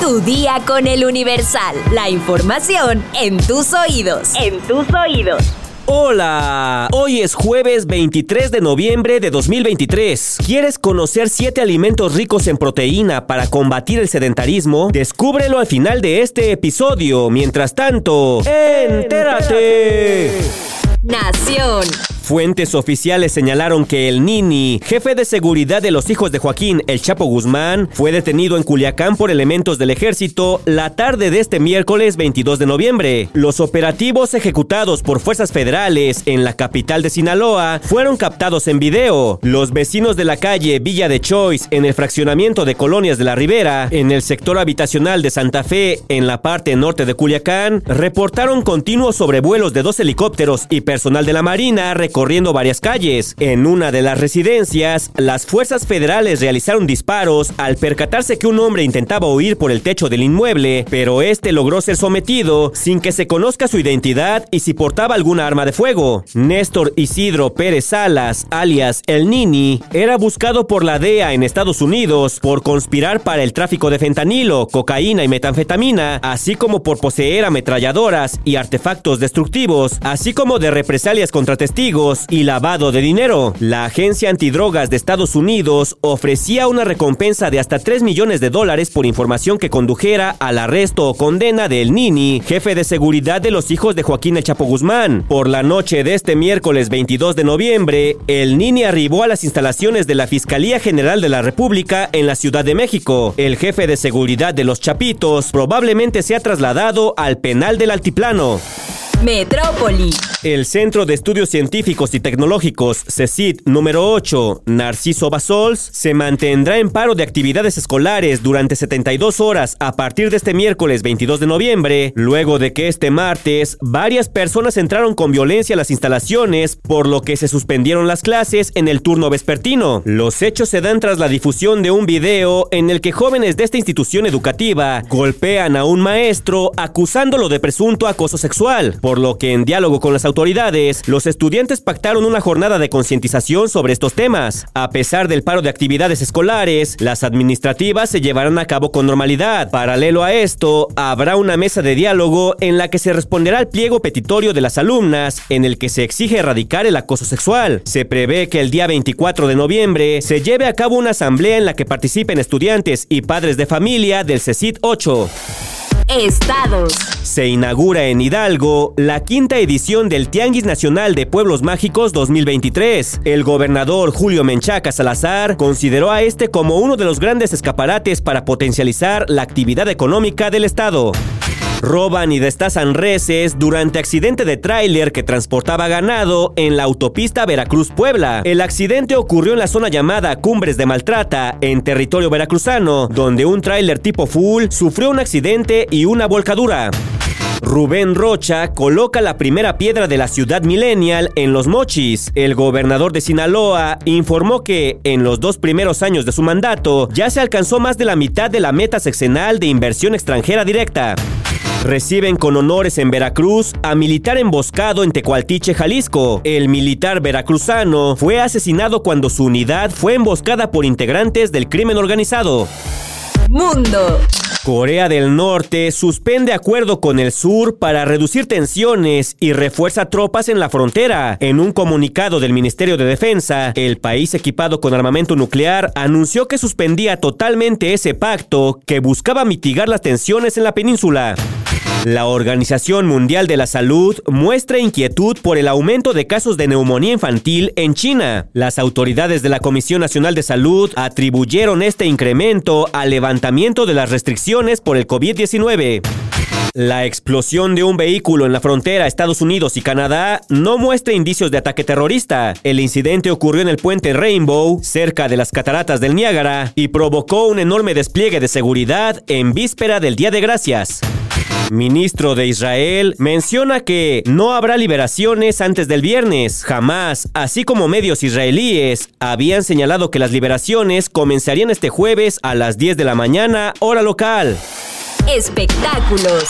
Tu día con el Universal. La información en tus oídos. En tus oídos. Hola, hoy es jueves 23 de noviembre de 2023. ¿Quieres conocer 7 alimentos ricos en proteína para combatir el sedentarismo? Descúbrelo al final de este episodio. Mientras tanto, entérate. Nación. Fuentes oficiales señalaron que el Nini, jefe de seguridad de los hijos de Joaquín El Chapo Guzmán, fue detenido en Culiacán por elementos del ejército la tarde de este miércoles 22 de noviembre. Los operativos ejecutados por fuerzas federales en la capital de Sinaloa fueron captados en video. Los vecinos de la calle Villa de Choice en el fraccionamiento de Colonias de la Ribera, en el sector habitacional de Santa Fe, en la parte norte de Culiacán, reportaron continuos sobrevuelos de dos helicópteros y personal de la Marina corriendo varias calles. En una de las residencias, las fuerzas federales realizaron disparos al percatarse que un hombre intentaba huir por el techo del inmueble, pero este logró ser sometido sin que se conozca su identidad y si portaba alguna arma de fuego. Néstor Isidro Pérez Salas, alias El Nini, era buscado por la DEA en Estados Unidos por conspirar para el tráfico de fentanilo, cocaína y metanfetamina, así como por poseer ametralladoras y artefactos destructivos, así como de represalias contra testigos y lavado de dinero. La Agencia Antidrogas de Estados Unidos ofrecía una recompensa de hasta 3 millones de dólares por información que condujera al arresto o condena del Nini, jefe de seguridad de los hijos de Joaquín El Chapo Guzmán. Por la noche de este miércoles 22 de noviembre, el Nini arribó a las instalaciones de la Fiscalía General de la República en la Ciudad de México. El jefe de seguridad de los Chapitos probablemente se ha trasladado al penal del Altiplano. Metrópoli. El Centro de Estudios Científicos y Tecnológicos, CECIT número 8, Narciso Basols, se mantendrá en paro de actividades escolares durante 72 horas a partir de este miércoles 22 de noviembre, luego de que este martes varias personas entraron con violencia a las instalaciones, por lo que se suspendieron las clases en el turno vespertino. Los hechos se dan tras la difusión de un video en el que jóvenes de esta institución educativa golpean a un maestro acusándolo de presunto acoso sexual por lo que en diálogo con las autoridades, los estudiantes pactaron una jornada de concientización sobre estos temas. A pesar del paro de actividades escolares, las administrativas se llevarán a cabo con normalidad. Paralelo a esto, habrá una mesa de diálogo en la que se responderá al pliego petitorio de las alumnas, en el que se exige erradicar el acoso sexual. Se prevé que el día 24 de noviembre se lleve a cabo una asamblea en la que participen estudiantes y padres de familia del CECIT 8. Estados. Se inaugura en Hidalgo la quinta edición del Tianguis Nacional de Pueblos Mágicos 2023. El gobernador Julio Menchaca Salazar consideró a este como uno de los grandes escaparates para potencializar la actividad económica del estado. Roban y destazan reses durante accidente de tráiler que transportaba ganado en la autopista Veracruz-Puebla. El accidente ocurrió en la zona llamada Cumbres de Maltrata, en territorio veracruzano, donde un tráiler tipo full sufrió un accidente y una volcadura. Rubén Rocha coloca la primera piedra de la ciudad millennial en Los Mochis. El gobernador de Sinaloa informó que en los dos primeros años de su mandato ya se alcanzó más de la mitad de la meta sexenal de inversión extranjera directa. Reciben con honores en Veracruz a militar emboscado en Tecualtiche, Jalisco. El militar veracruzano fue asesinado cuando su unidad fue emboscada por integrantes del crimen organizado. Mundo. Corea del Norte suspende acuerdo con el sur para reducir tensiones y refuerza tropas en la frontera. En un comunicado del Ministerio de Defensa, el país equipado con armamento nuclear anunció que suspendía totalmente ese pacto que buscaba mitigar las tensiones en la península. La Organización Mundial de la Salud muestra inquietud por el aumento de casos de neumonía infantil en China. Las autoridades de la Comisión Nacional de Salud atribuyeron este incremento al levantamiento de las restricciones por el COVID-19. La explosión de un vehículo en la frontera Estados Unidos y Canadá no muestra indicios de ataque terrorista. El incidente ocurrió en el puente Rainbow, cerca de las cataratas del Niágara, y provocó un enorme despliegue de seguridad en víspera del Día de Gracias. Ministro de Israel menciona que no habrá liberaciones antes del viernes. Jamás, así como medios israelíes, habían señalado que las liberaciones comenzarían este jueves a las 10 de la mañana, hora local. Espectáculos.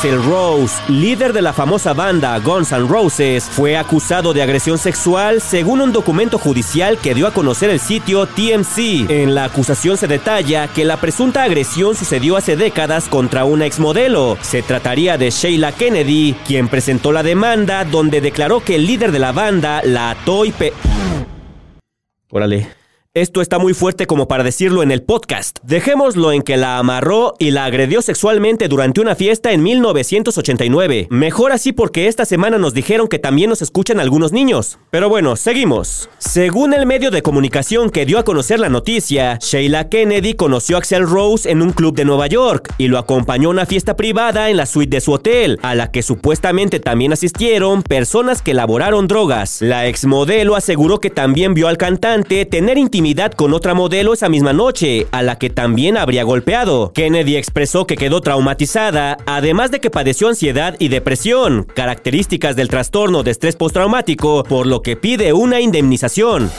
Axel Rose, líder de la famosa banda Guns N' Roses, fue acusado de agresión sexual según un documento judicial que dio a conocer el sitio TMC. En la acusación se detalla que la presunta agresión sucedió hace décadas contra una exmodelo. Se trataría de Sheila Kennedy, quien presentó la demanda donde declaró que el líder de la banda la ató y pe... Órale. Esto está muy fuerte como para decirlo en el podcast. Dejémoslo en que la amarró y la agredió sexualmente durante una fiesta en 1989. Mejor así porque esta semana nos dijeron que también nos escuchan algunos niños. Pero bueno, seguimos. Según el medio de comunicación que dio a conocer la noticia, Sheila Kennedy conoció a Axel Rose en un club de Nueva York y lo acompañó a una fiesta privada en la suite de su hotel, a la que supuestamente también asistieron personas que elaboraron drogas. La exmodelo aseguró que también vio al cantante tener intimidad con otra modelo esa misma noche, a la que también habría golpeado. Kennedy expresó que quedó traumatizada, además de que padeció ansiedad y depresión, características del trastorno de estrés postraumático, por lo que pide una indemnización.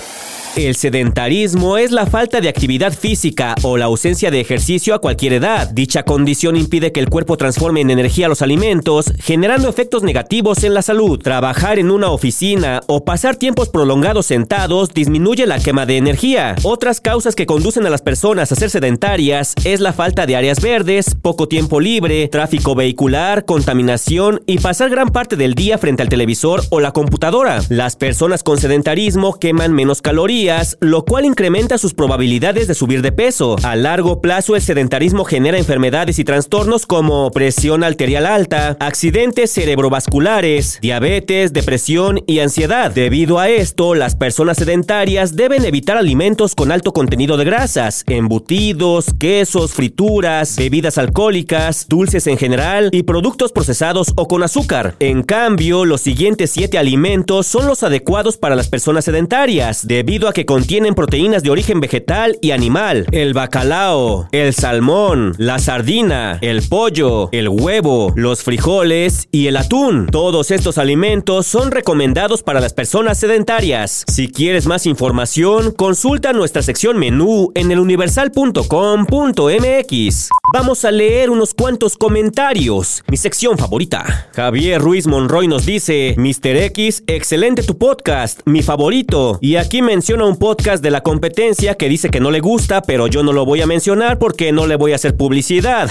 El sedentarismo es la falta de actividad física o la ausencia de ejercicio a cualquier edad. Dicha condición impide que el cuerpo transforme en energía los alimentos, generando efectos negativos en la salud. Trabajar en una oficina o pasar tiempos prolongados sentados disminuye la quema de energía. Otras causas que conducen a las personas a ser sedentarias es la falta de áreas verdes, poco tiempo libre, tráfico vehicular, contaminación y pasar gran parte del día frente al televisor o la computadora. Las personas con sedentarismo queman menos calorías lo cual incrementa sus probabilidades de subir de peso. A largo plazo, el sedentarismo genera enfermedades y trastornos como presión arterial alta, accidentes cerebrovasculares, diabetes, depresión y ansiedad. Debido a esto, las personas sedentarias deben evitar alimentos con alto contenido de grasas, embutidos, quesos, frituras, bebidas alcohólicas, dulces en general y productos procesados o con azúcar. En cambio, los siguientes siete alimentos son los adecuados para las personas sedentarias, debido a que contienen proteínas de origen vegetal y animal. El bacalao, el salmón, la sardina, el pollo, el huevo, los frijoles y el atún. Todos estos alimentos son recomendados para las personas sedentarias. Si quieres más información, consulta nuestra sección menú en eluniversal.com.mx. Vamos a leer unos cuantos comentarios. Mi sección favorita. Javier Ruiz Monroy nos dice, Mr. X, excelente tu podcast, mi favorito. Y aquí menciona un podcast de la competencia que dice que no le gusta, pero yo no lo voy a mencionar porque no le voy a hacer publicidad.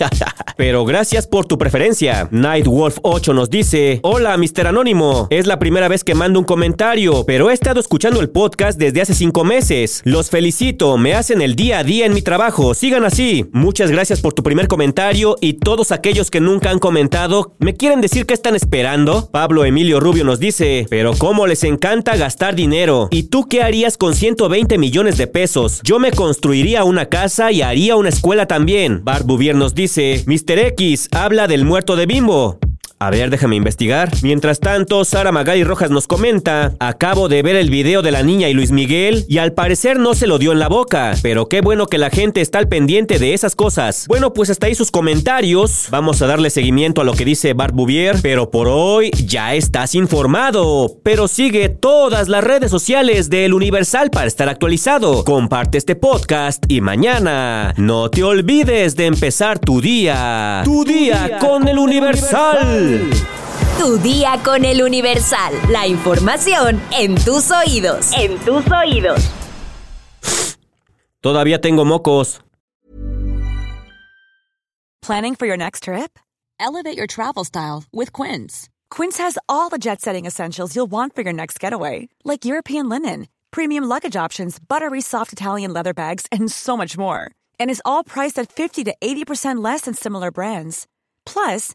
pero gracias por tu preferencia. Nightwolf 8 nos dice, hola Mr. Anónimo, es la primera vez que mando un comentario, pero he estado escuchando el podcast desde hace cinco meses. Los felicito, me hacen el día a día en mi trabajo, sigan así. Muchas gracias por tu primer comentario y todos aquellos que nunca han comentado, ¿me quieren decir qué están esperando? Pablo Emilio Rubio nos dice, pero cómo les encanta gastar dinero. ¿Y tú qué harías con 120 millones de pesos? Yo me construiría una casa y haría una escuela también. Barbuvier nos dice, Mr. X habla del muerto de Bimbo. A ver, déjame investigar. Mientras tanto, Sara Magali Rojas nos comenta, acabo de ver el video de la niña y Luis Miguel y al parecer no se lo dio en la boca, pero qué bueno que la gente está al pendiente de esas cosas. Bueno, pues hasta ahí sus comentarios. Vamos a darle seguimiento a lo que dice Bart Bouvier, pero por hoy ya estás informado. Pero sigue todas las redes sociales del Universal para estar actualizado. Comparte este podcast y mañana no te olvides de empezar tu día. Tu, día, con el Universal. Tu día con el Universal. La información en tus oídos. En tus oídos. Todavía tengo mocos. Planning for your next trip? Elevate your travel style with Quince. Quince has all the jet setting essentials you'll want for your next getaway, like European linen, premium luggage options, buttery soft Italian leather bags, and so much more. And is all priced at 50 to 80% less than similar brands. Plus,